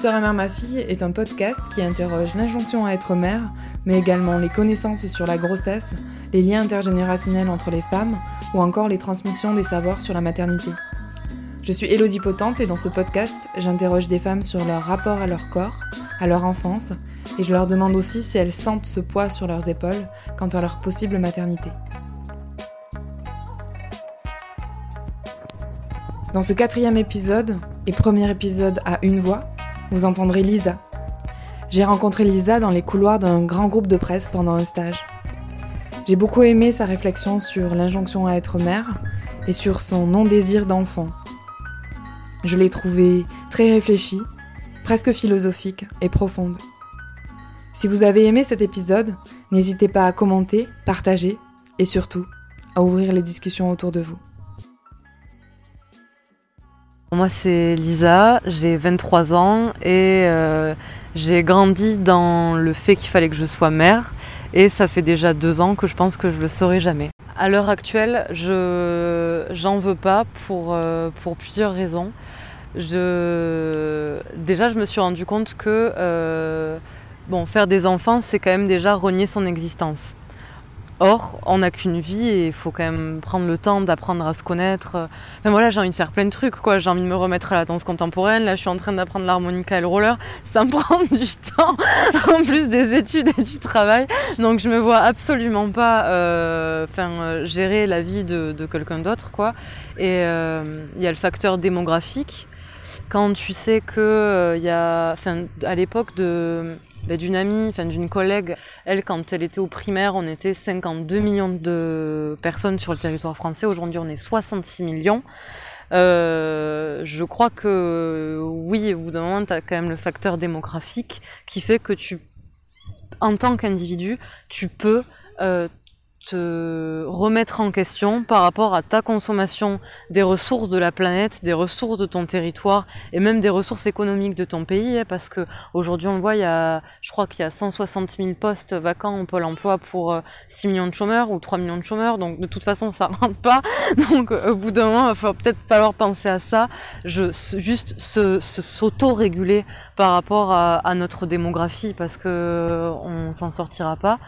Sœur et Mère Ma Fille est un podcast qui interroge l'injonction à être mère, mais également les connaissances sur la grossesse, les liens intergénérationnels entre les femmes ou encore les transmissions des savoirs sur la maternité. Je suis Elodie Potente et dans ce podcast, j'interroge des femmes sur leur rapport à leur corps, à leur enfance, et je leur demande aussi si elles sentent ce poids sur leurs épaules quant à leur possible maternité. Dans ce quatrième épisode, et premier épisode à une voix, vous entendrez Lisa. J'ai rencontré Lisa dans les couloirs d'un grand groupe de presse pendant un stage. J'ai beaucoup aimé sa réflexion sur l'injonction à être mère et sur son non-désir d'enfant. Je l'ai trouvée très réfléchie, presque philosophique et profonde. Si vous avez aimé cet épisode, n'hésitez pas à commenter, partager et surtout à ouvrir les discussions autour de vous. Moi c'est Lisa, j'ai 23 ans et euh, j'ai grandi dans le fait qu'il fallait que je sois mère et ça fait déjà deux ans que je pense que je le saurai jamais. À l'heure actuelle, je j'en veux pas pour, euh, pour plusieurs raisons. Je, déjà, je me suis rendu compte que euh, bon, faire des enfants, c'est quand même déjà renier son existence. Or, on n'a qu'une vie et il faut quand même prendre le temps d'apprendre à se connaître. Enfin voilà, j'ai envie de faire plein de trucs, quoi. J'ai envie de me remettre à la danse contemporaine. Là, je suis en train d'apprendre l'harmonica et le roller. Ça me prend du temps, en plus des études et du travail. Donc, je me vois absolument pas euh, euh gérer la vie de, quelqu'un d'autre, quoi. Et euh, il y a le facteur démographique. Quand tu sais que euh, il y a, à l'époque de bah, d'une amie, enfin d'une collègue. Elle, quand elle était au primaire, on était 52 millions de personnes sur le territoire français. Aujourd'hui, on est 66 millions. Euh, je crois que oui, au bout d'un moment, tu as quand même le facteur démographique qui fait que tu, en tant qu'individu, tu peux euh, te remettre en question par rapport à ta consommation des ressources de la planète, des ressources de ton territoire et même des ressources économiques de ton pays, hein, parce que aujourd'hui on le voit, il y a, je crois qu'il y a 160 000 postes vacants au pôle emploi pour 6 euh, millions de chômeurs ou 3 millions de chômeurs, donc de toute façon ça rentre pas, donc au bout d'un moment il va peut-être falloir penser à ça, juste s'auto-réguler par rapport à, à, notre démographie, parce que on s'en sortira pas.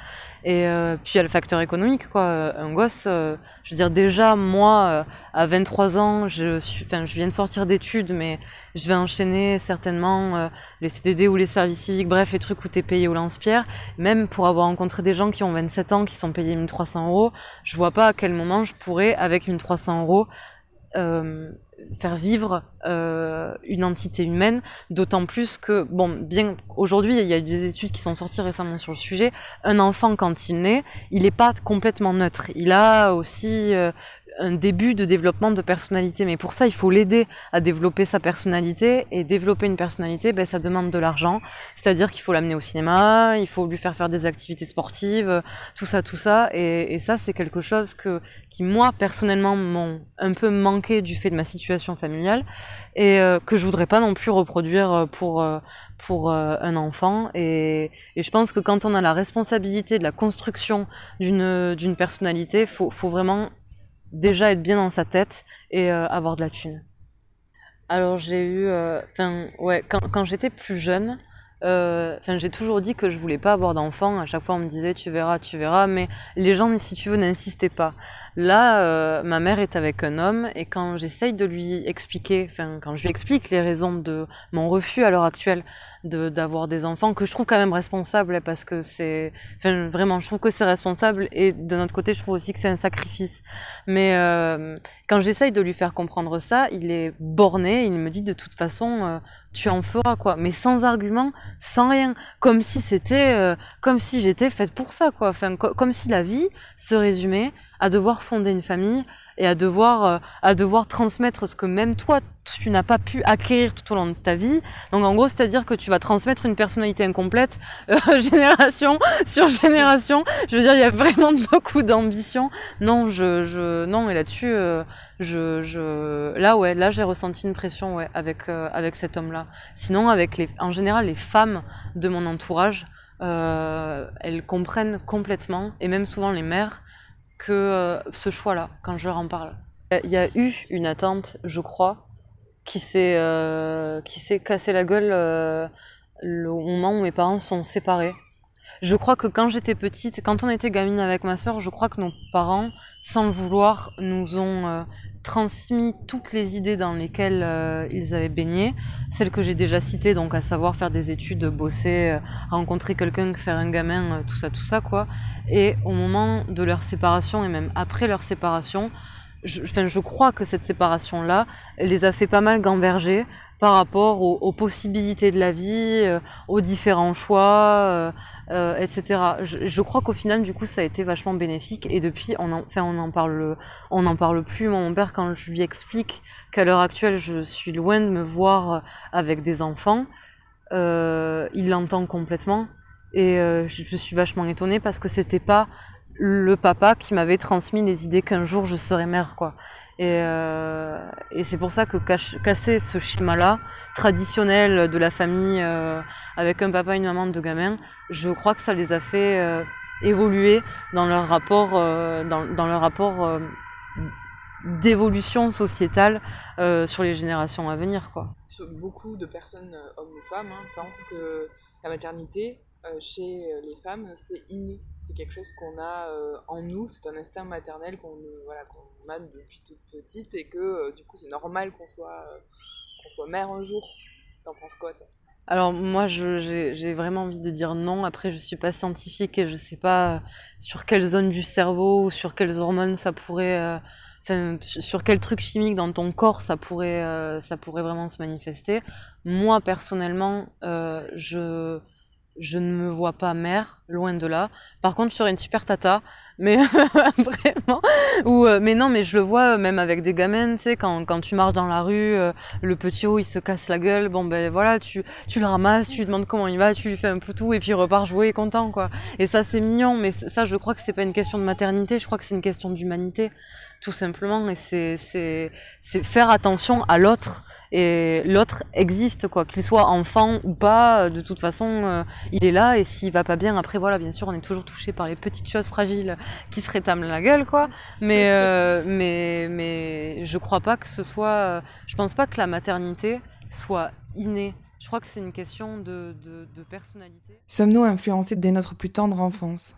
Et euh, puis il y a le facteur économique, quoi. Un gosse, euh, je veux dire, déjà, moi, euh, à 23 ans, je, suis, je viens de sortir d'études, mais je vais enchaîner certainement les CDD ou les services civiques, bref, les trucs où tu es payé au lance-pierre. Même pour avoir rencontré des gens qui ont 27 ans, qui sont payés 1300 euros, je vois pas à quel moment je pourrais, avec 1300 euros, faire vivre euh, une entité humaine, d'autant plus que, bon, bien aujourd'hui, il y a des études qui sont sorties récemment sur le sujet, un enfant quand il naît, il n'est pas complètement neutre. Il a aussi euh, un début de développement de personnalité. Mais pour ça, il faut l'aider à développer sa personnalité. Et développer une personnalité, ben, ça demande de l'argent. C'est-à-dire qu'il faut l'amener au cinéma, il faut lui faire faire des activités sportives, tout ça, tout ça. Et, ça, c'est quelque chose que, qui, moi, personnellement, m'ont un peu manqué du fait de ma situation familiale et euh, que je voudrais pas non plus reproduire pour, euh, pour euh, un enfant. Et, et, je pense que quand on a la responsabilité de la construction d'une, d'une personnalité, faut, faut vraiment déjà être bien dans sa tête et euh, avoir de la thune. Alors j'ai eu, euh, enfin ouais, quand, quand j'étais plus jeune, euh, j'ai toujours dit que je voulais pas avoir d'enfant. À chaque fois on me disait tu verras, tu verras, mais les gens si tu veux n'insistaient pas. Là, ma mère est avec un homme et quand j'essaye de lui expliquer, enfin quand je lui explique les raisons de mon refus à l'heure actuelle, d'avoir des enfants que je trouve quand même responsables parce que c'est enfin vraiment je trouve que c'est responsable et de notre côté je trouve aussi que c'est un sacrifice. Mais euh, quand j'essaye de lui faire comprendre ça il est borné il me dit de toute façon euh, tu en feras quoi. Mais sans argument sans rien. Comme si c'était euh, comme si j'étais faite pour ça quoi. Enfin comme si la vie se résumait à devoir fonder une famille et à devoir, euh, à devoir transmettre ce que même toi, tu n'as pas pu acquérir tout au long de ta vie. Donc en gros, c'est-à-dire que tu vas transmettre une personnalité incomplète, euh, génération sur génération. Je veux dire, il y a vraiment beaucoup d'ambition. Non, je, non, et là-dessus, euh, je, là ouais, là j'ai ressenti une pression ouais, avec, avec cet homme-là. Sinon, avec les, en général, les femmes de mon entourage, elles comprennent complètement, et même souvent les mères, que euh, ce choix-là, quand je leur en parle. Il y a eu une attente, je crois, qui s'est s'est cassé la gueule au moment où mes parents sont séparés. Je crois que quand j'étais petite, quand on était gamine avec ma sœur, je crois que nos parents, sans le vouloir, nous ont transmis toutes les idées dans lesquelles euh, ils avaient baigné, celles que j'ai déjà citées, donc à savoir faire des études, bosser, euh, rencontrer quelqu'un, faire un gamin, euh, tout ça, tout ça, quoi. Et au moment de leur séparation et même après leur séparation, je, je crois que cette séparation-là les a fait pas mal gamberger par rapport aux, possibilités de la vie, aux différents choix, euh, euh, etc. Je, crois qu'au final, du coup, ça a été vachement bénéfique. Et depuis, on en, enfin, on en parle, on en parle plus. mon père, quand je lui explique qu'à l'heure actuelle, je suis loin de me voir avec des enfants, il l'entend complètement. Et je, je, suis vachement étonnée parce que c'était pas le papa qui m'avait transmis les idées qu'un jour je serais mère, quoi. Euh, et, c'est pour ça que casser ce schéma-là, traditionnel de la famille euh, avec un papa et une maman de gamins, je crois que ça les a fait euh, évoluer dans leur rapport, dans, leur rapport d'évolution sociétale sur les générations à venir. Quoi. Beaucoup de personnes, hommes ou femmes, hein, pensent que la maternité, chez les femmes, c'est inné. C'est quelque chose qu'on a en nous, c'est un instinct maternel qu'on voilà, depuis toute petite et que euh, du coup c'est normal qu'on soit, euh, qu'on soit mère un jour. T'en penses quoi toi? Alors moi j'ai vraiment envie de dire non, après je suis pas scientifique et je sais pas euh, sur quelle zone du cerveau ou sur quelles hormones ça pourrait... Sur quel truc chimique dans ton corps ça pourrait, ça pourrait vraiment se manifester. Moi personnellement, je, je ne me vois pas mère, loin de là. Par contre, je serais une super tata, mais vraiment. Ou, euh, mais non, mais je le vois euh, même avec des gamins, tu sais, quand, quand tu marches dans la rue, euh, le petit haut il se casse la gueule, bon ben voilà, tu, tu le ramasses, tu lui demandes comment il va, tu lui fais un poutou et puis il repart jouer content, quoi. Et ça, c'est mignon, mais ça, je crois que c'est pas une question de maternité, je crois que c'est une question d'humanité, tout simplement, et c'est faire attention à l'autre et l'autre existe quoi. Qu'il soit enfant ou pas de toute façon euh, il est là. Et s'il va pas bien après voilà bien sûr on est toujours touché par les petites choses fragiles qui se rétament la gueule quoi. Mais euh, mais mais je crois pas que ce soit euh, je pense pas que la maternité soit innée. Je crois que c'est une question de, de, de personnalité. Sommes-nous influencés dès notre plus tendre enfance?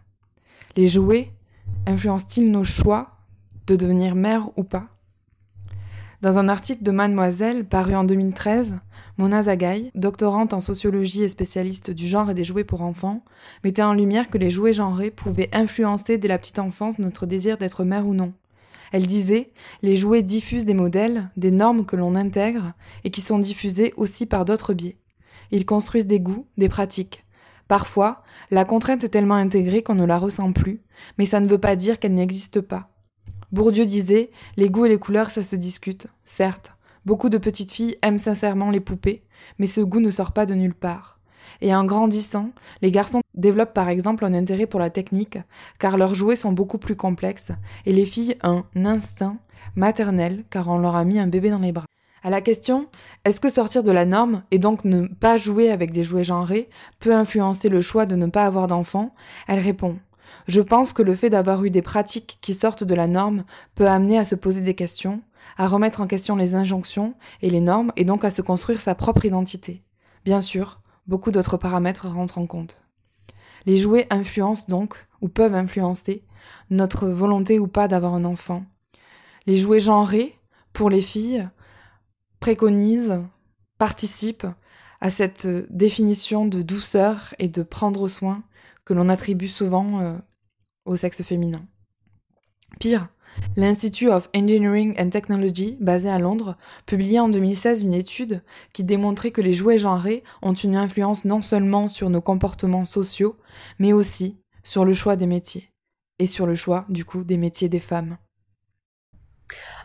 Les jouets influencent-ils nos choix de devenir mère ou pas? Dans un article de Mademoiselle paru en 2013, Mona Zagaï, doctorante en sociologie et spécialiste du genre et des jouets pour enfants, mettait en lumière que les jouets genrés pouvaient influencer dès la petite enfance notre désir d'être mère ou non. Elle disait Les jouets diffusent des modèles, des normes que l'on intègre et qui sont diffusés aussi par d'autres biais. Ils construisent des goûts, des pratiques. Parfois, la contrainte est tellement intégrée qu'on ne la ressent plus, mais ça ne veut pas dire qu'elle n'existe pas. Bourdieu disait Les goûts et les couleurs, ça se discute. Certes, beaucoup de petites filles aiment sincèrement les poupées, mais ce goût ne sort pas de nulle part. Et en grandissant, les garçons développent par exemple un intérêt pour la technique, car leurs jouets sont beaucoup plus complexes, et les filles un instinct maternel, car on leur a mis un bébé dans les bras. À la question est-ce que sortir de la norme et donc ne pas jouer avec des jouets genrés peut influencer le choix de ne pas avoir d'enfant Elle répond je pense que le fait d'avoir eu des pratiques qui sortent de la norme peut amener à se poser des questions, à remettre en question les injonctions et les normes et donc à se construire sa propre identité. Bien sûr, beaucoup d'autres paramètres rentrent en compte. Les jouets influencent donc, ou peuvent influencer, notre volonté ou pas d'avoir un enfant. Les jouets genrés, pour les filles, préconisent, participent à cette définition de douceur et de prendre soin que l'on attribue souvent euh, au sexe féminin. Pire, l'Institute of Engineering and Technology, basé à Londres, publiait en 2016 une étude qui démontrait que les jouets genrés ont une influence non seulement sur nos comportements sociaux, mais aussi sur le choix des métiers. Et sur le choix, du coup, des métiers des femmes.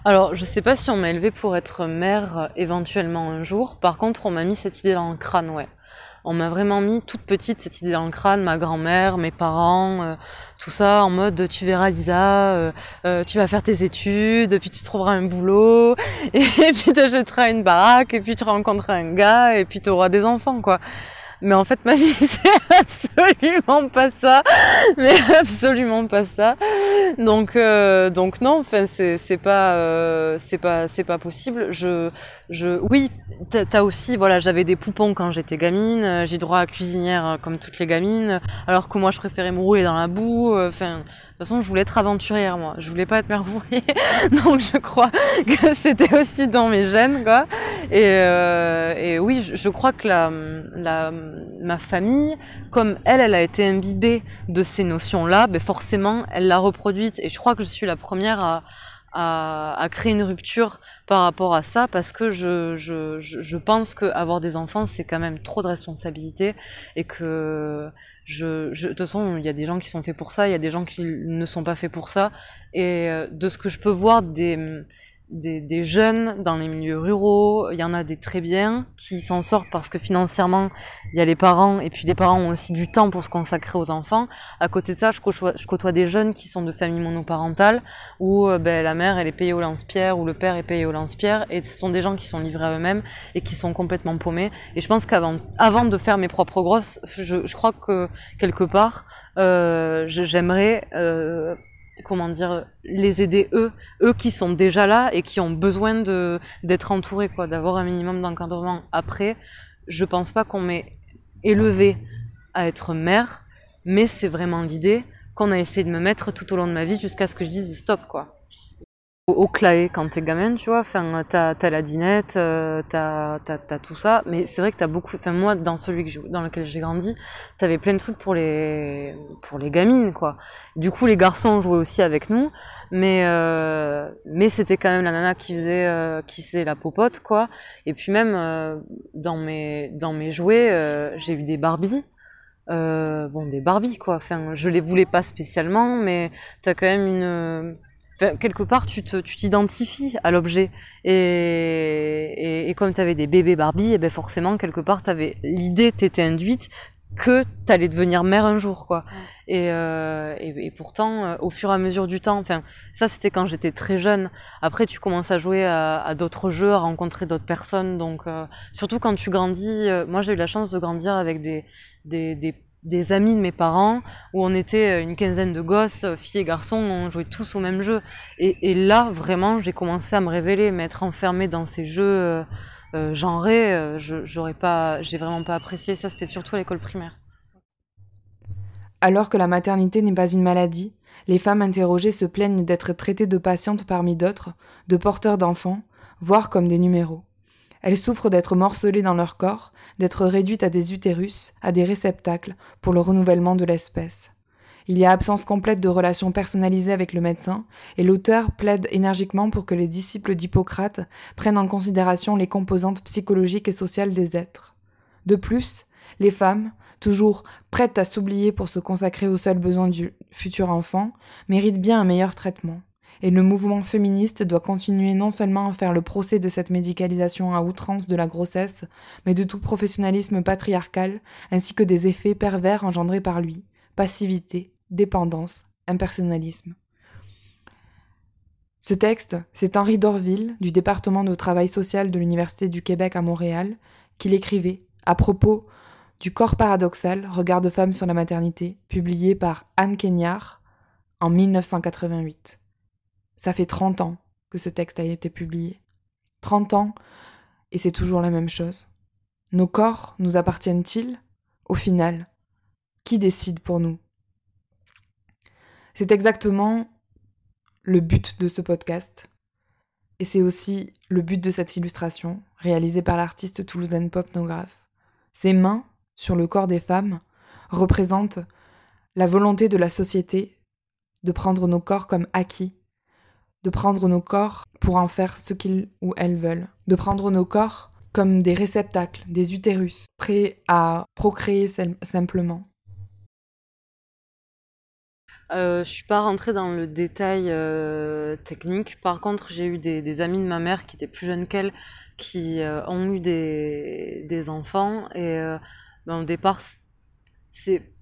Alors, je sais pas si on m'a élevée pour être mère euh, éventuellement un jour. Par contre, on m'a mis cette idée dans le crâne, ouais on m'a vraiment mis toute petite cette idée dans le crâne, ma grand-mère, mes parents, euh, tout ça en mode tu verras Lisa, euh, euh, tu vas faire tes études, puis tu trouveras un boulot, et, puis tu achèteras une baraque, et puis tu rencontreras un gars, et puis tu auras des enfants quoi. Mais en fait, ma vie, c'est absolument pas ça. Mais absolument pas ça. Donc, euh, donc non, enfin, c'est, pas, euh, c'est pas, c'est pas possible. Je, je, oui, t'as aussi, voilà, j'avais des poupons quand j'étais gamine. J'ai droit à cuisinière comme toutes les gamines. Alors que moi, je préférais me rouler dans la boue. Enfin, toute façon, je voulais être aventurière, moi. Je voulais pas être mère Donc, je crois que c'était aussi dans mes gènes, quoi. Et, euh, oui, je, je, crois que la, la, ma famille, comme elle, elle a été imbibée de ces notions-là, ben forcément, elle l'a reproduite. Et je crois que je suis la première à, à, créer une rupture par rapport à ça parce que je, je, je pense qu'avoir des enfants c'est quand même trop de responsabilité et que je, je, de toute façon il y a des gens qui sont faits pour ça il y a des gens qui ne sont pas faits pour ça. Et euh, de ce que je peux voir des des, des, jeunes dans les milieux ruraux, il y en a des très bien qui s'en sortent parce que financièrement il y a les parents et puis les parents ont aussi du temps pour se consacrer aux enfants. À côté de ça, je côtoie, je côtoie des jeunes qui sont de familles monoparentales où euh, ben, la mère elle est payée au lance-pierre ou le père est payé au lance-pierre et ce sont des gens qui sont livrés à eux-mêmes et qui sont complètement paumés. Et je pense qu'avant avant de faire mes propres grosses, je, je crois que quelque part euh, j'aimerais euh, comment dire, les aider eux, eux qui sont déjà là et qui ont besoin de d'être entourés, quoi, d'avoir un minimum d'encadrement. Après, je pense pas qu'on m'ait élevé à être mère, mais c'est vraiment l'idée qu'on a essayé de me mettre tout au long de ma vie jusqu'à ce que je dise stop, quoi au claé quand t'es gamin, tu vois. Enfin, t'as, as la dinette, euh, t'as, as, tout ça. Mais c'est vrai que t'as beaucoup. Enfin, moi, dans celui que dans lequel j'ai grandi, t'avais plein de trucs pour les pour les gamines, quoi. Du coup, les garçons jouaient aussi avec nous, mais euh, mais c'était quand même la nana qui faisait euh, qui faisait la popote, quoi. Et puis même euh, dans mes dans mes jouets, j'ai eu des Barbies. bon, des Barbies, quoi. Enfin, je les voulais pas spécialement, mais t'as quand même une quelque part, tu t'identifies à l'objet. Et, et, et, comme tu avais des bébés Barbie, et ben forcément, quelque part, avais l'idée t'était induite que tu allais devenir mère un jour, quoi. Et, euh, et, et, pourtant, euh, au fur et à mesure du temps, enfin, ça c'était quand j'étais très jeune. Après, tu commences à jouer à, à d'autres jeux, à rencontrer d'autres personnes. Donc, euh, surtout quand tu grandis, euh, moi j'ai eu la chance de grandir avec des, des, des des amis de mes parents où on était euh, une quinzaine de gosses, euh, filles et garçons, on jouait tous au même jeu. Et, là, vraiment, j'ai commencé à me révéler, m'être enfermée dans ces jeux euh genrés. j'aurais pas, j'ai vraiment pas apprécié ça. C'était surtout à l'école primaire. Alors que la maternité n'est pas une maladie, les femmes interrogées se plaignent d'être traitées de patientes parmi d'autres, de porteurs d'enfants, voire comme des numéros. Elles souffrent d'être morcelées dans leur corps, d'être réduites à des utérus, à des réceptacles pour le renouvellement de l'espèce. Il y a absence complète de relations personnalisées avec le médecin, et l'auteur plaide énergiquement pour que les disciples d'Hippocrate prennent en considération les composantes psychologiques et sociales des êtres. De plus, les femmes, toujours prêtes à s'oublier pour se consacrer aux seuls besoins du futur enfant, méritent bien un meilleur traitement et le mouvement féministe doit continuer non seulement à faire le procès de cette médicalisation à outrance de la grossesse, mais de tout professionnalisme patriarcal, ainsi que des effets pervers engendrés par lui, passivité, dépendance, impersonnalisme. Ce texte, c'est Henri Dorville, du département de travail social de l'Université du Québec à Montréal, qui l'écrivait à propos du corps paradoxal, regard de femme sur la maternité, publié par Anne Kenyard en 1988. Ça fait 30 ans que ce texte a été publié. 30 ans, et c'est toujours la même chose. Nos corps nous appartiennent-ils Au final, qui décide pour nous? C'est exactement le but de ce podcast. Et c'est aussi le but de cette illustration, réalisée par l'artiste toulousaine Pop. Ses mains, sur le corps des femmes, représentent la volonté de la société de prendre nos corps comme acquis de prendre nos corps pour en faire ce qu'ils ou elles veulent, de prendre nos corps comme des réceptacles, des utérus, prêts à procréer simplement. Euh, je suis pas rentrée dans le détail euh, technique. Par contre, j'ai eu des, des, amis de ma mère qui étaient plus jeunes qu'elle, qui euh, ont eu des, enfants. Et euh, ben, au départ,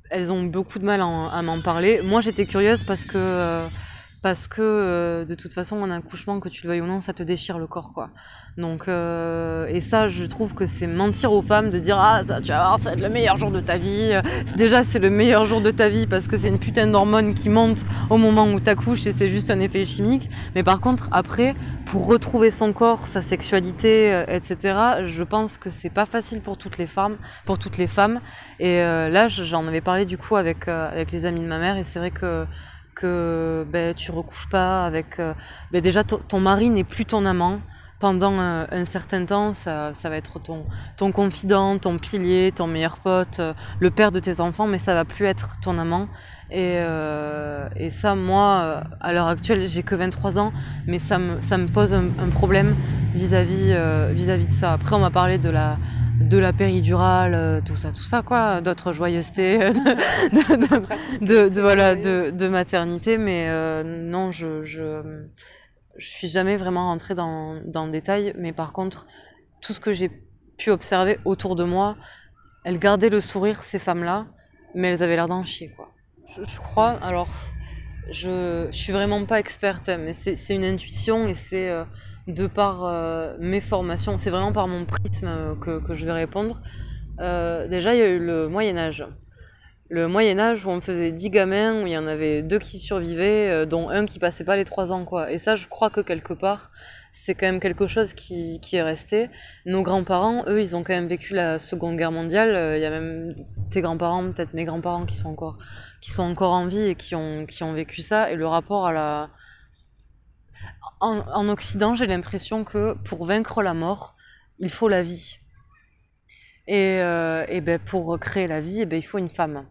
elles ont beaucoup de mal à, m'en parler. Moi, j'étais curieuse parce que parce que euh, de toute façon un accouchement que tu le veuilles ou non ça te déchire le corps quoi. Donc euh, et ça je trouve que c'est mentir aux femmes de dire ah ça tu vas voir ça va être le meilleur jour de ta vie. Déjà c'est le meilleur jour de ta vie parce que c'est une putain d'hormone qui monte au moment où tu accouches et c'est juste un effet chimique. Mais par contre après pour retrouver son corps sa sexualité euh, etc je pense que c'est pas facile pour toutes les femmes pour toutes les femmes. Et là j'en avais parlé du coup avec avec les amis de ma mère et c'est vrai que que ben, tu recouches pas avec. Euh, ben, déjà, ton mari n'est plus ton amant. Pendant euh, un certain temps, ça, ça, va être ton, ton confident, ton pilier, ton meilleur pote, euh, le père de tes enfants, mais ça va plus être ton amant. Et, et ça, moi, à l'heure actuelle, j'ai que 23 ans, mais ça me, ça me pose un, problème vis-à-vis vis -vis de ça. Après, on m'a parlé de la, de la péridurale, euh, tout ça, tout ça, quoi, d'autres joyeusetés de, de, voilà, de, maternité, mais euh, non, je, je, je, suis jamais vraiment rentrée dans, dans le détail, mais par contre, tout ce que j'ai pu observer autour de moi, elles gardaient le sourire, ces femmes-là, mais elles avaient l'air d'en chier, quoi. Je, crois, alors, je, je suis vraiment pas experte, mais c'est une intuition et c'est. Euh, de par euh, mes formations, c'est vraiment par mon prisme euh, que, je vais répondre. Euh, déjà, il y a eu le Moyen Âge. Le Moyen Âge où on faisait 10 gamins, où il y en avait deux qui survivaient, dont un qui passait pas les 3 ans. quoi. Et ça, je crois que quelque part, c'est quand même quelque chose qui, est resté. Nos grands-parents, eux, ils ont quand même vécu la Seconde Guerre mondiale. Il y a même tes grands-parents, peut-être mes grands-parents qui sont encore qui sont encore en vie et qui ont, qui ont vécu ça. Et le rapport à la, en, Occident, j'ai l'impression que pour vaincre la mort, il faut la vie. Et, euh, ben pour créer la vie, eh ben il faut une femme.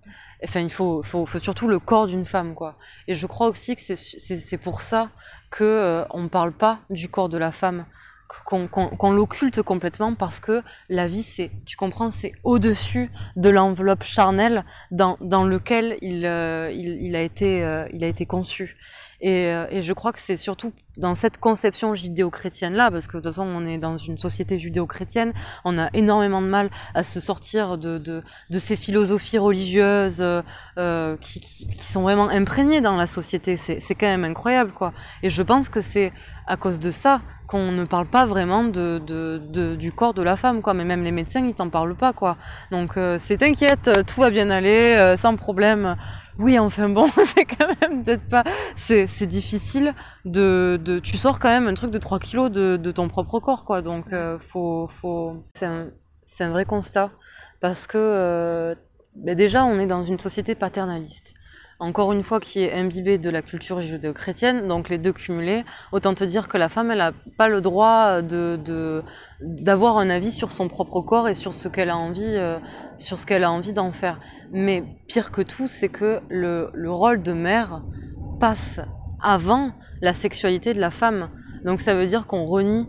Enfin, il faut, faut, surtout le corps d'une femme, quoi. Et je crois aussi que c'est pour ça que euh, on ne parle pas du corps de la femme, qu'on l'occulte complètement parce que la vie, c'est, tu comprends, c'est au-dessus de l'enveloppe charnelle dans, dans lequel il, euh, il, il, a été, il a été conçu. Et, et je crois que c'est surtout dans cette conception judéo-chrétienne-là, parce que de toute façon, on est dans une société judéo-chrétienne, on a énormément de mal à se sortir de, de, ces philosophies religieuses euh, qui, qui, qui, sont vraiment imprégnées dans la société. C'est quand même incroyable, quoi. Et je pense que c'est à cause de ça qu'on ne parle pas vraiment de, de, du corps de la femme, quoi. Mais même les médecins, ils t'en parlent pas, quoi. Donc, euh, c'est inquiète, tout va bien aller, euh, sans problème. Oui, enfin bon, c'est quand même peut-être pas... C'est difficile de tu sors quand même un truc de 3 kilos de, ton propre corps, quoi. Donc, euh, faut, faut... c'est un, vrai constat. Parce que, euh, ben déjà, on est dans une société paternaliste. Encore une fois, qui est imbibée de la culture judéo-chrétienne, donc les deux cumulés, autant te dire que la femme, elle n'a pas le droit de, d'avoir un avis sur son propre corps et sur ce qu'elle a envie, euh, sur ce qu'elle d'en faire. Mais pire que tout, c'est que le, le rôle de mère passe avant la sexualité de la femme. Donc ça veut dire qu'on renie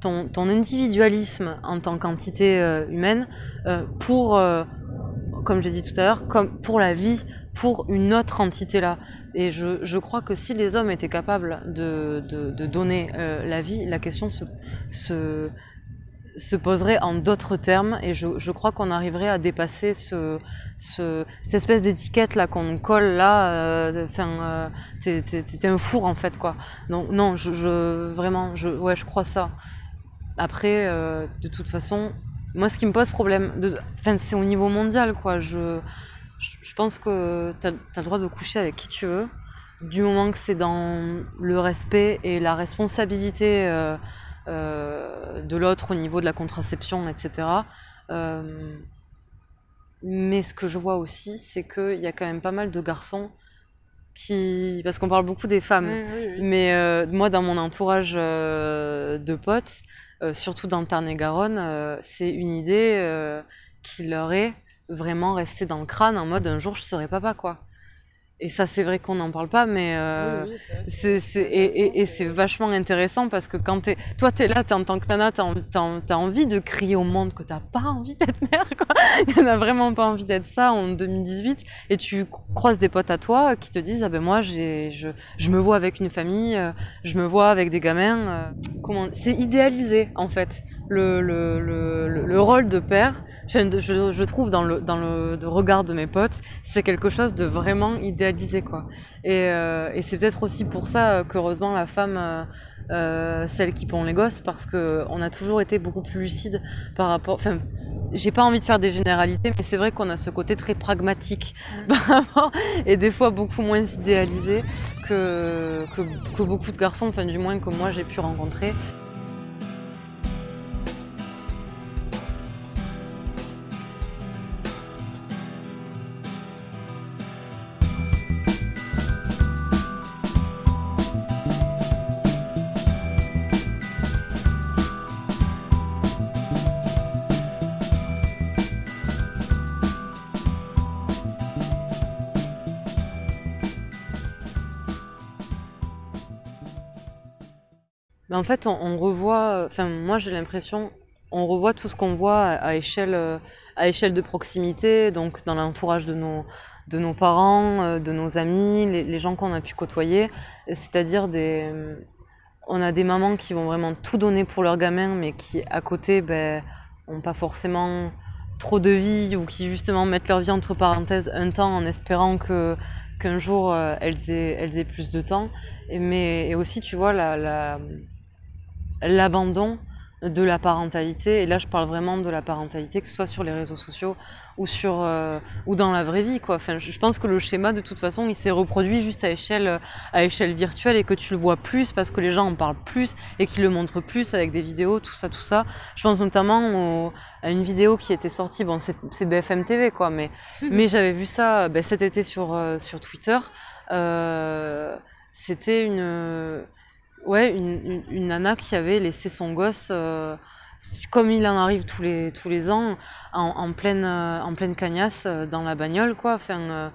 ton, individualisme en tant qu'entité euh, humaine euh, pour, euh, comme j'ai dit tout à l'heure, comme pour la vie, pour une autre entité là. Et je, crois que si les hommes étaient capables de, donner la vie, la question se, se se poserait en d'autres termes et je, je crois qu'on arriverait à dépasser ce, ce cette espèce d'étiquette là qu'on colle là euh, enfin euh, c'était un four en fait quoi. Donc non je, vraiment je ouais je crois ça. Après euh, de toute façon moi ce qui me pose problème enfin c'est au niveau mondial quoi. Je je pense que tu as, le droit de coucher avec qui tu veux du moment que c'est dans le respect et la responsabilité euh, euh, de l'autre au niveau de la contraception, etc. Euh, mais ce que je vois aussi, c'est qu'il y a quand même pas mal de garçons qui. Parce qu'on parle beaucoup des femmes, mais euh, moi, dans mon entourage de potes, surtout dans Tarn-et-Garonne, c'est une idée qui leur est vraiment restée dans le crâne en mode un jour je serai papa, quoi. Et ça, c'est vrai qu'on n'en parle pas, mais euh, c'est, et, et, c'est vachement intéressant parce que quand t'es, toi, t'es là, t'es en tant que nana, t'as, as envie de crier au monde que t'as pas envie d'être mère, quoi. Il y en a vraiment pas envie d'être ça en 2018. Et tu croises des potes à toi qui te disent, ah ben moi, j'ai, je, je me vois avec une famille, euh, je me vois avec des gamins. Euh, comment, c'est idéalisé, en fait. Le, le, le, le rôle de père, je, je, je, trouve dans le, dans le regard de mes potes, c'est quelque chose de vraiment idéalisé. Quoi. Et, euh, et c'est peut-être aussi pour ça qu'heureusement la femme, euh, euh celle qui pond les gosses, parce qu'on a toujours été beaucoup plus lucide par rapport... Enfin, j'ai pas envie de faire des généralités, mais c'est vrai qu'on a ce côté très pragmatique et des fois beaucoup moins idéalisé que, que, que beaucoup de garçons, enfin du moins que moi j'ai pu rencontrer. En fait, on, revoit, enfin, moi j'ai l'impression, on revoit tout ce qu'on voit à, échelle, à échelle de proximité, donc dans l'entourage de nos, de nos parents, euh, de nos amis, les, gens qu'on a pu côtoyer. C'est-à-dire. On a des mamans qui vont vraiment tout donner pour leurs gamins, mais qui à côté, ben, ont pas forcément trop de vie ou qui justement mettent leur vie entre parenthèses un temps en espérant que qu'un jour euh, elles, aient, elles aient plus de temps. Et, mais, et aussi, tu vois, la, la l'abandon de la parentalité. Et là, je parle vraiment de la parentalité, que ce soit sur les réseaux sociaux ou, sur, euh, ou dans la vraie vie. Quoi. Enfin, je pense que le schéma, de toute façon, il s'est reproduit juste à échelle, à échelle virtuelle et que tu le vois plus parce que les gens en parlent plus et qu'ils le montrent plus avec des vidéos, tout ça, tout ça. Je pense notamment au, à une vidéo qui était sortie, bon, c'est BFM TV, quoi, mais, mais j'avais vu ça ben, cet été sur, euh, sur Twitter. Euh, C'était une ouais, une, une, nana qui avait laissé son gosse, euh, comme il en arrive tous les, tous les ans, en, pleine, euh, en pleine cagnasse euh, dans la bagnole, quoi. Enfin, euh,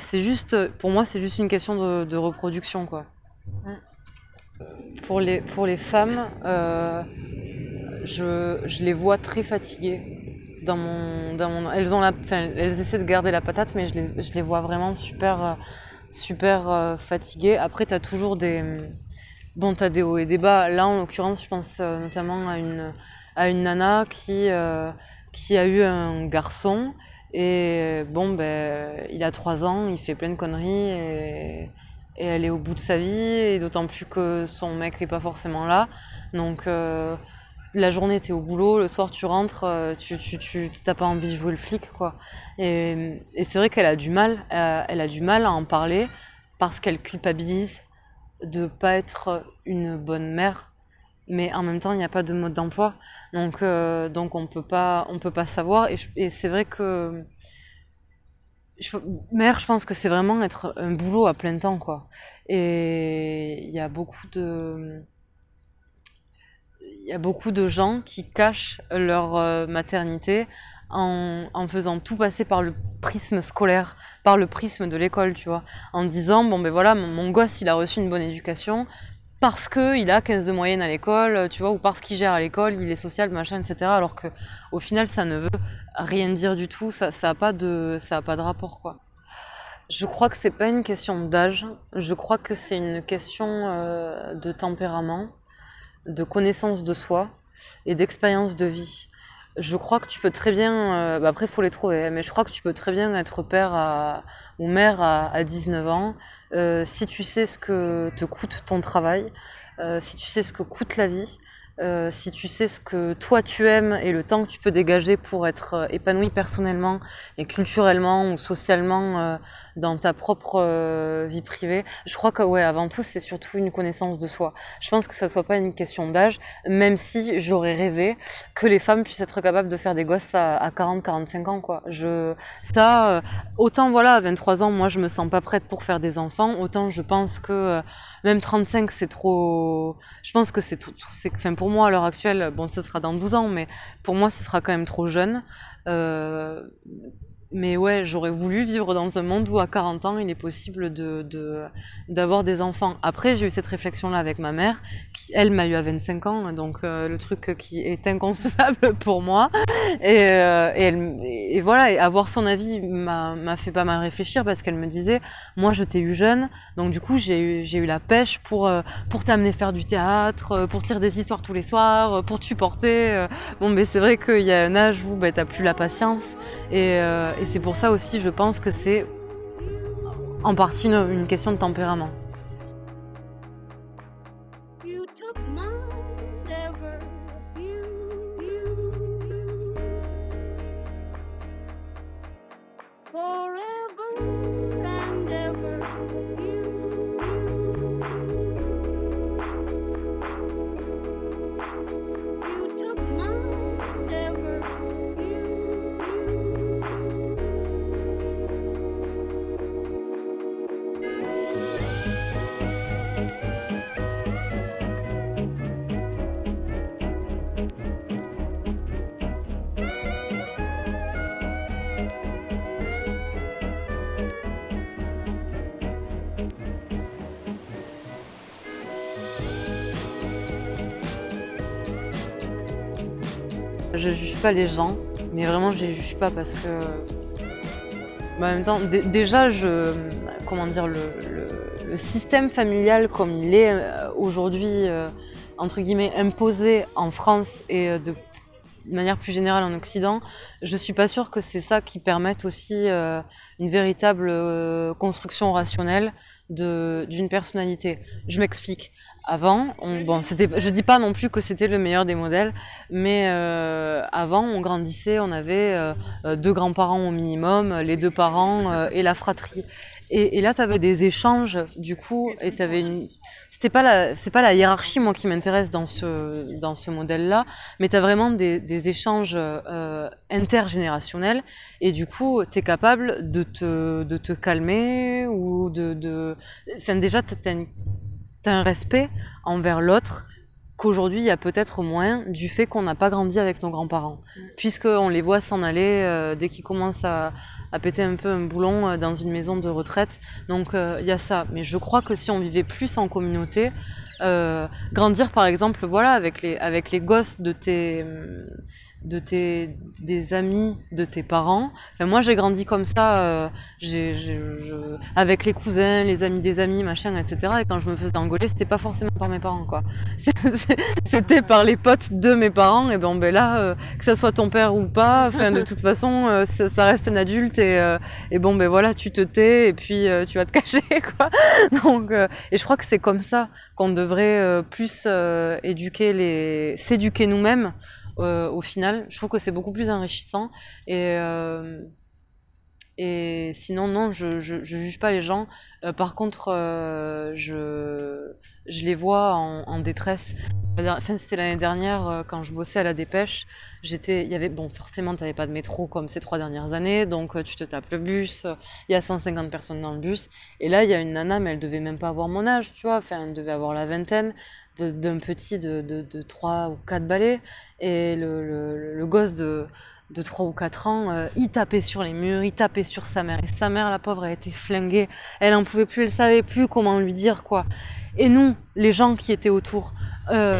c'est juste, pour moi, c'est juste une question de, reproduction, quoi. Pour les, pour les femmes, je, je les vois très fatiguées. Dans mon, dans mon, elles, ont la, elles essaient de garder la patate, mais je les, je les vois vraiment super super euh, fatiguée. Après, tu as toujours des. Bon, tu as des hauts et des bas. Là, en l'occurrence, je pense euh, notamment à une, à une nana qui, euh, qui a eu un garçon. Et bon, ben, il a 3 ans, il fait plein de conneries et, elle est au bout de sa vie. Et d'autant plus que son mec n'est pas forcément là. Donc. La journée t'es au boulot, le soir tu rentres, euh, tu, tu, pas envie de jouer le flic quoi. Et, c'est vrai qu'elle a du mal, euh, elle a du mal à en parler parce qu'elle culpabilise de pas être une bonne mère, mais en même temps il n'y a pas de mode d'emploi, donc euh, donc on peut pas on peut pas savoir et, c'est vrai que mère je pense que c'est vraiment être un boulot à plein temps quoi. Et il y a beaucoup de y a beaucoup de gens qui cachent leur euh, maternité en, faisant tout passer par le prisme scolaire, par le prisme de l'école, tu vois, en disant bon ben voilà mon, gosse il a reçu une bonne éducation parce que il a 15 de moyenne à l'école, tu vois, ou parce qu'il gère à l'école, il est social, machin, etc. Alors que au final ça ne veut rien dire du tout, ça ça a pas de pas de rapport quoi. Je crois que c'est pas une question d'âge, je crois que c'est une question euh, de tempérament de connaissance de soi et d'expérience de vie. Je crois que tu peux très bien, euh, bah après il faut les trouver, mais je crois que tu peux très bien être père ou mère à, à 19 ans euh, si tu sais ce que te coûte ton travail, euh, si tu sais ce que coûte la vie, si tu sais ce que toi tu aimes et le temps que tu peux dégager pour être épanoui personnellement et culturellement ou socialement dans ta propre euh, vie privée, je crois que ouais, avant tout, c'est surtout une connaissance de soi. Je pense que ça soit pas une question d'âge, même si j'aurais rêvé que les femmes puissent être capables de faire des gosses à, à 40, 45 ans, quoi. Je, ça, autant voilà, à 23 ans, moi, je me sens pas prête pour faire des enfants, autant je pense que même 35, c'est trop. Je pense que c'est tout. C'est, enfin, pour moi, à l'heure actuelle, bon, ça sera dans 12 ans, mais pour moi, ce sera quand même trop jeune. Euh, mais ouais, j'aurais voulu vivre dans un monde où à 40 ans, il est possible d'avoir des enfants. Après, j'ai eu cette réflexion-là avec ma mère, qui, elle, m'a eu à 25 ans, donc euh, le truc qui est inconcevable pour moi. Et, euh, et, voilà, avoir son avis m'a, fait pas mal réfléchir parce qu'elle me disait, moi, je t'ai eu jeune, donc du coup, j'ai eu, la pêche pour, euh, pour t'amener faire du théâtre, pour te lire des histoires tous les soirs, pour te supporter. Bon, mais c'est vrai qu'il y a un âge où ben, t'as plus la patience. Et c'est pour ça aussi, je pense que c'est en partie une, question de tempérament. Je juge pas les gens, mais vraiment je les juge pas parce que. En même temps, déjà, je. Comment dire, le, système familial comme il est euh, aujourd'hui, euh, entre guillemets, imposé en France et euh, de, manière plus générale en Occident, je suis pas sûre que c'est ça qui permette aussi une véritable construction rationnelle d'une personnalité. Je m'explique avant, on, bon, je dis pas non plus que c'était le meilleur des modèles, mais euh, avant, on grandissait, on avait euh, euh, deux grands-parents au minimum, les deux parents et la fratrie. Et, là, tu avais des échanges, du coup, et tu avais une. C'était pas la, c'est pas la hiérarchie, moi, qui m'intéresse dans ce, dans ce modèle-là, mais tu as vraiment des, des échanges intergénérationnels, et du coup, tu es capable de te, de te calmer, ou de. de... Enfin, déjà, tu as une un respect envers l'autre qu'aujourd'hui il y a peut-être moins du fait qu'on n'a pas grandi avec nos grands-parents. Puisqu'on les voit s'en aller euh, dès qu'ils commencent à, péter un peu un boulon euh, dans une maison de retraite. Donc euh, il y a ça. Mais je crois que si on vivait plus en communauté, grandir par exemple voilà avec les, avec les gosses de tes de tes des amis de tes parents. moi, j'ai grandi comme ça, euh, avec les cousins, les amis des amis, machin, etc. Et quand je me faisais engueuler, c'était pas forcément par mes parents, quoi. C'était par les potes de mes parents. Et ben, ben là, euh, que ça soit ton père ou pas, enfin, de toute façon, euh, ça, reste un adulte. Et, et bon, ben voilà, tu te tais et puis tu vas te cacher, quoi. Donc, et je crois que c'est comme ça qu'on devrait plus éduquer les, s'éduquer nous-mêmes euh, au final. Je trouve que c'est beaucoup plus enrichissant. Et, euh, sinon, non, je, je, juge pas les gens. Euh, par contre, je, je les vois en, détresse. Enfin, c'était l'année dernière quand je bossais à la dépêche. J'étais, il y avait, bon, forcément, tu n'avais pas de métro comme ces trois dernières années, donc tu te tapes le bus. Il y a 150 personnes dans le bus. Et là, il y a une nana, mais elle devait même pas avoir mon âge, tu vois. Enfin, elle devait avoir la vingtaine d'un petit de, de, de 3 ou 4 balais. Et le, le, le gosse de, de 3 ou 4 ans, euh, il tapait sur les murs, il tapait sur sa mère. Et sa mère, la pauvre, a été flinguée. Elle en pouvait plus, elle savait plus comment lui dire quoi. Et nous, les gens qui étaient autour, il euh,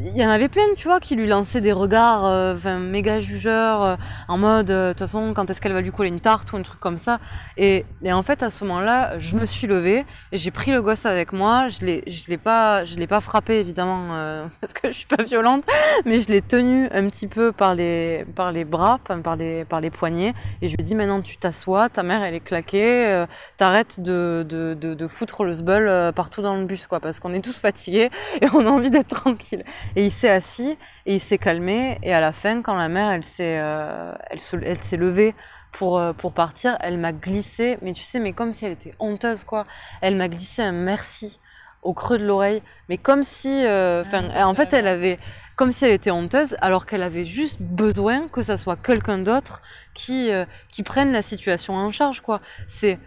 y en avait plein, tu vois, qui lui lançaient des regards euh, méga jugeurs, euh, en mode, de toute façon, quand est-ce qu'elle va lui coller une tarte ou un truc comme ça. Et, et en fait, à ce moment-là, je me suis levée et j'ai pris le gosse avec moi. Je l'ai, l'ai pas, frappé évidemment parce que je suis pas violente, mais je l'ai tenu un petit peu par les, par les bras, par les, par les poignets, et je lui ai dit maintenant tu t'assois, ta mère elle est claquée, t'arrêtes de, de, de, de, foutre le sbul partout dans le bus, quoi, parce qu'on est tous fatigués et on a envie d'être tranquille. Et il s'est assis et il s'est calmé. Et à la fin, quand la mère, elle s'est, euh, elle, elle s'est levée pour, euh, pour partir, elle m'a glissé, mais tu sais, mais comme si elle était honteuse, quoi. Elle m'a glissé un merci au creux de l'oreille, mais comme si, euh, ah, en fait, elle avait, comme si elle était honteuse, alors qu'elle avait juste besoin que ça soit quelqu'un d'autre qui, qui prenne la situation en charge, quoi. C'est,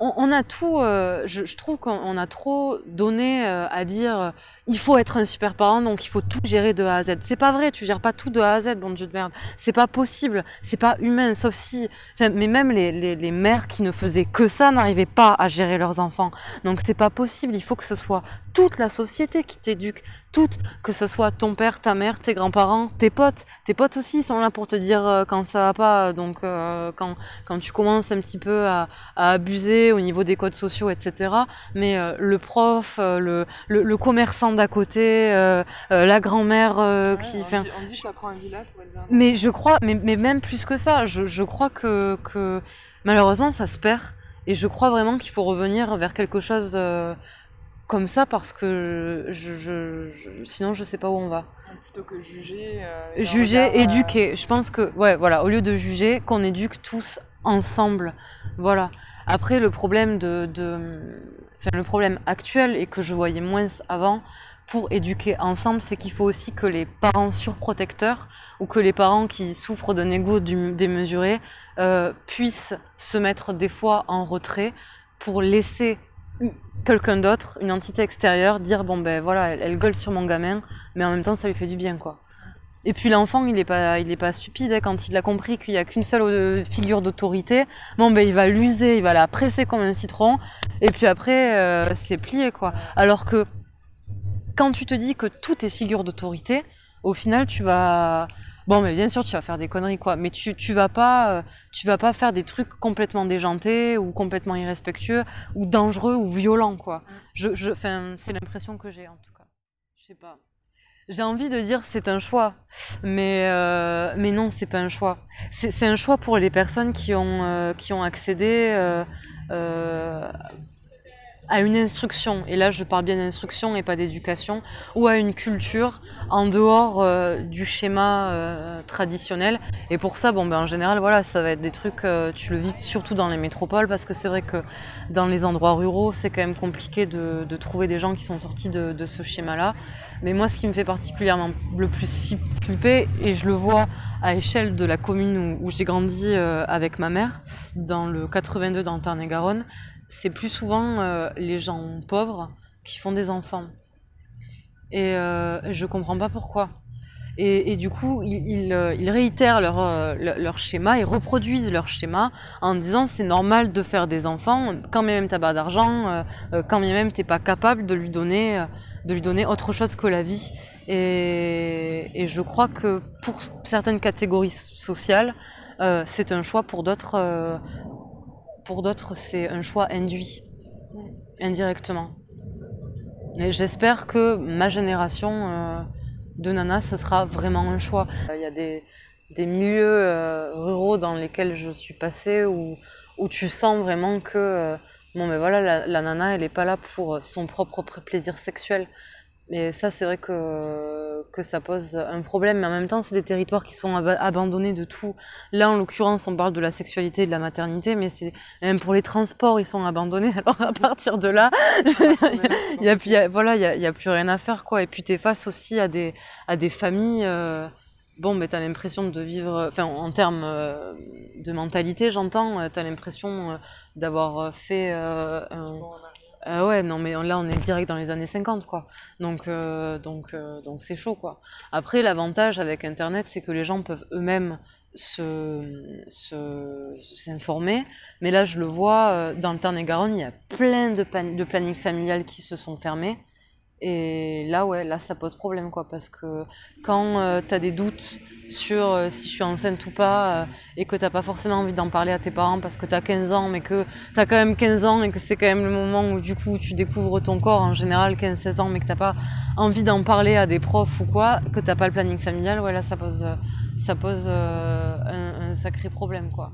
on, a tout, euh, je, trouve qu'on a trop donné euh, à dire euh, il faut être un super parent, donc il faut tout gérer de A à Z. C'est pas vrai, tu gères pas tout de A à Z, bon Dieu de merde. C'est pas possible, c'est pas humain, sauf si. Mais même les, les, les mères qui ne faisaient que ça n'arrivaient pas à gérer leurs enfants. Donc c'est pas possible, il faut que ce soit toute la société qui t'éduque, toutes, que ce soit ton père, ta mère, tes grands-parents, tes potes. Tes potes aussi sont là pour te dire euh, quand ça va pas, donc euh, quand, quand tu commences un petit peu à, à, abuser au niveau des codes sociaux, etc. Mais euh, le prof, le, le, le, commerçant d'à côté, la grand-mère qui... On dit, on dit je un village pour Mais je crois, mais, mais même plus que ça, je, je crois que, que malheureusement ça se perd. Et je crois vraiment qu'il faut revenir vers quelque chose comme ça parce que je, je, je, sinon je sais pas où on va. Plutôt que juger. Euh, juger, regard, éduquer. Euh... Je pense que ouais voilà au lieu de juger qu'on éduque tous ensemble. Voilà. Après le problème de, de enfin, le problème actuel et que je voyais moins avant pour éduquer ensemble, c'est qu'il faut aussi que les parents surprotecteurs ou que les parents qui souffrent d'un ego démesuré euh, puissent se mettre des fois en retrait pour laisser quelqu'un d'autre, une entité extérieure, dire bon ben voilà, elle, gueule sur mon gamin, mais en même temps ça lui fait du bien quoi. Et puis l'enfant, il est pas, il est pas stupide hein, quand il a compris qu'il y a qu'une seule euh, figure d'autorité. Bon ben il va l'user, il va la presser comme un citron, et puis après euh, c'est plié quoi. Alors que quand tu te dis que tout est figure d'autorité, au final tu vas Bon, mais bien sûr, tu vas faire des conneries, quoi. Mais tu, tu vas pas, euh, tu vas pas faire des trucs complètement déjantés ou complètement irrespectueux ou dangereux ou violents, quoi. Je, je, c'est l'impression que j'ai, en tout cas. Je sais pas. J'ai envie de dire c'est un choix, mais euh, mais non, c'est pas un choix. C'est un choix pour les personnes qui ont euh, qui ont accédé euh, à une instruction, et là je parle bien d'instruction et pas d'éducation, ou à une culture en dehors euh, du schéma euh, traditionnel. Et pour ça, bon, ben, en général, voilà, ça va être des trucs, euh, tu le vis surtout dans les métropoles, parce que c'est vrai que dans les endroits ruraux, c'est quand même compliqué de, de, trouver des gens qui sont sortis de, de ce schéma-là. Mais moi, ce qui me fait particulièrement le plus flipper, et je le vois à échelle de la commune où, où j'ai grandi avec ma mère, dans le 82 dans Tarn-et-Garonne, c'est plus souvent euh, les gens pauvres qui font des enfants. Et euh, je comprends pas pourquoi. Et, du coup, ils, euh, réitèrent leur, euh, leur, schéma, ils reproduisent leur schéma en disant c'est normal de faire des enfants quand même t'as pas d'argent, quand même t'es pas capable de lui donner, de lui donner autre chose que la vie. Et je crois que pour certaines catégories sociales, c'est un choix, pour d'autres, pour d'autres, c'est un choix induit, indirectement. Et j'espère que ma génération euh, de nana, ce sera vraiment un choix. Il y a des, des milieux euh, ruraux dans lesquels je suis passée où, où tu sens vraiment que euh, bon, mais voilà, la, la, nana, elle n'est pas là pour son propre plaisir sexuel. Et ça, c'est vrai que, que ça pose un problème, mais en même temps, c'est des territoires qui sont ab abandonnés de tout. Là, en l'occurrence, on parle de la sexualité et de la maternité, mais c'est même pour les transports, ils sont abandonnés. Alors, à partir de là, il y a, voilà, il y y a, plus rien à faire, quoi. Et puis, tu es face aussi à des, à des familles. Euh, bon, mais tu as l'impression de vivre, enfin, en termes euh, de mentalité, j'entends, euh, tu as l'impression d'avoir fait un euh, ouais, non, mais là, on est direct dans les années 50, quoi. Donc, euh, donc, euh, donc c'est chaud, quoi. Après, l'avantage avec Internet, c'est que les gens peuvent eux-mêmes se, s'informer. Mais là, je le vois, dans le Tarn-et-Garonne, il y a plein de, de planning familial qui se sont fermés. Et là, ouais, là, ça pose problème, quoi, parce que quand euh, tu as des doutes sur euh, si je suis enceinte ou pas, euh, et que t'as pas forcément envie d'en parler à tes parents parce que tu as 15 ans, mais que tu as quand même 15 ans et que c'est quand même le moment où du coup tu découvres ton corps en général 15-16 ans, mais que t'as pas envie d'en parler à des profs ou quoi, que t'as pas le planning familial, ouais, là, ça pose, ça pose un, un, sacré problème, quoi.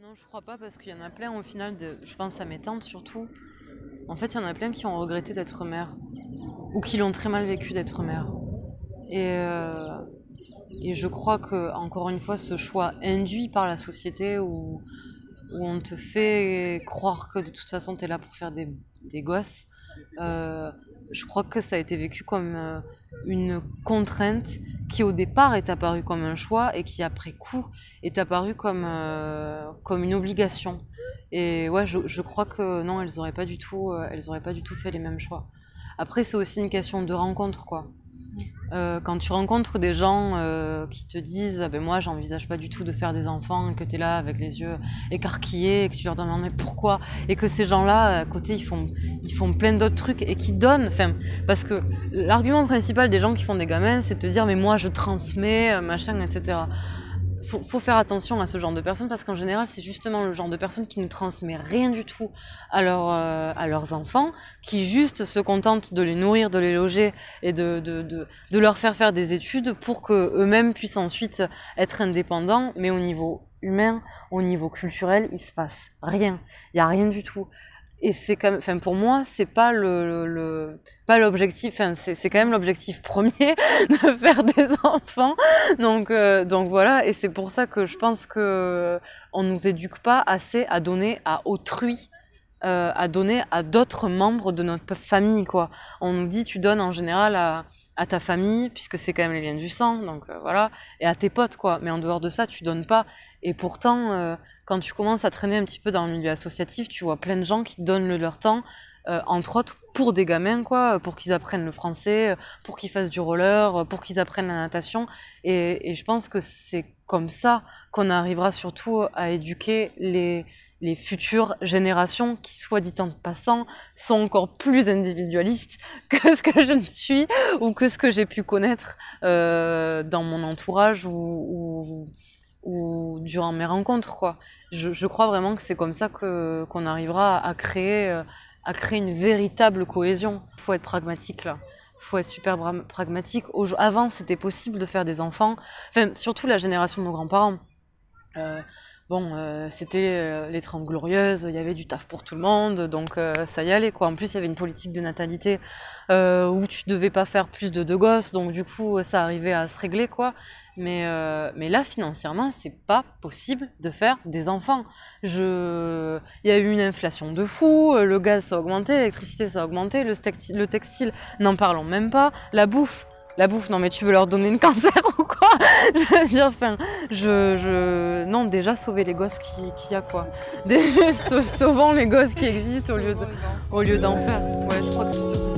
Non, je crois pas parce qu'il y en a plein au final, de, je pense à mes tantes surtout en fait, il y en a plein qui ont regretté d'être mère ou qui l'ont très mal vécu d'être mère. Et, euh, et je crois que, encore une fois, ce choix induit par la société où, où on te fait croire que de toute façon tu es là pour faire des, des gosses, euh, je crois que ça a été vécu comme euh, une contrainte qui au départ est apparue comme un choix et qui après coup est apparue comme, euh, comme une obligation. Et ouais, je, je, crois que non, elles auraient pas elles auraient pas du tout fait les mêmes choix. Après, c'est aussi une question de rencontre, quoi. Euh, quand tu rencontres des gens euh, qui te disent ah ben moi j'envisage pas du tout de faire des enfants, que tu es là avec les yeux écarquillés et que tu leur demandes mais pourquoi? Et que ces gens-là à côté ils font ils font plein d'autres trucs et qui donnent enfin parce que l'argument principal des gens qui font des gamins c'est de te dire mais moi je transmets euh, machin etc faut, faut faire attention à ce genre de personnes parce qu'en général, c'est justement le genre de personnes qui ne transmet rien du tout euh, à leurs enfants, qui juste se contentent de les nourrir, de les loger et de, de leur faire faire des études pour qu'eux-mêmes puissent ensuite être indépendants, mais au niveau humain, au niveau culturel, il se passe rien. Il n'y a rien du tout et c'est quand enfin pour moi, c'est pas le, le, pas l'objectif, enfin c'est quand même l'objectif premier de faire des enfants. Donc euh, donc voilà, et c'est pour ça que je pense que on nous éduque pas assez à donner à autrui. Euh, à donner à d'autres membres de notre famille quoi. On nous dit tu donnes en général à, à ta famille puisque c'est quand même les liens du sang donc euh, voilà et à tes potes quoi. Mais en dehors de ça tu donnes pas et pourtant euh, quand tu commences à traîner un petit peu dans le milieu associatif, tu vois plein de gens qui donnent leur temps, euh, entre autres pour des gamins, quoi, pour qu'ils apprennent le français, pour qu'ils fassent du roller, pour qu'ils apprennent la natation. Et, je pense que c'est comme ça qu'on arrivera surtout à éduquer les, futures générations qui, soit dit en passant, sont encore plus individualistes que ce que je ne suis ou que ce que j'ai pu connaître euh, dans mon entourage ou, ou ou durant mes rencontres quoi. Je, crois vraiment que c'est comme ça que qu'on arrivera à créer euh, à créer une véritable cohésion. Faut être pragmatique là. Faut être super pragmatique. Avant, c'était possible de faire des enfants. Enfin, surtout la génération de nos grands-parents. Euh, bon, euh, c'était euh, les 30 glorieuses, il y avait du taf pour tout le monde, donc euh, ça y allait. En plus, il y avait une politique de natalité où tu devais pas faire plus de deux gosses, donc du coup, ça arrivait à se régler quoi. Mais, là, financièrement, c'est pas possible de faire des enfants. Il y a eu une inflation de fou, le gaz ça a augmenté, l'électricité ça a augmenté, le textile, le textile n'en parlons même pas, la bouffe. La bouffe, non mais tu veux leur donner une cancer Je veux dire, enfin, je, je... Non, déjà sauver les gosses qui, qui y a quoi. Déjà, sauvons les gosses qui existent au lieu de, au lieu d'en faire. Ouais, je crois que c'est surtout ça.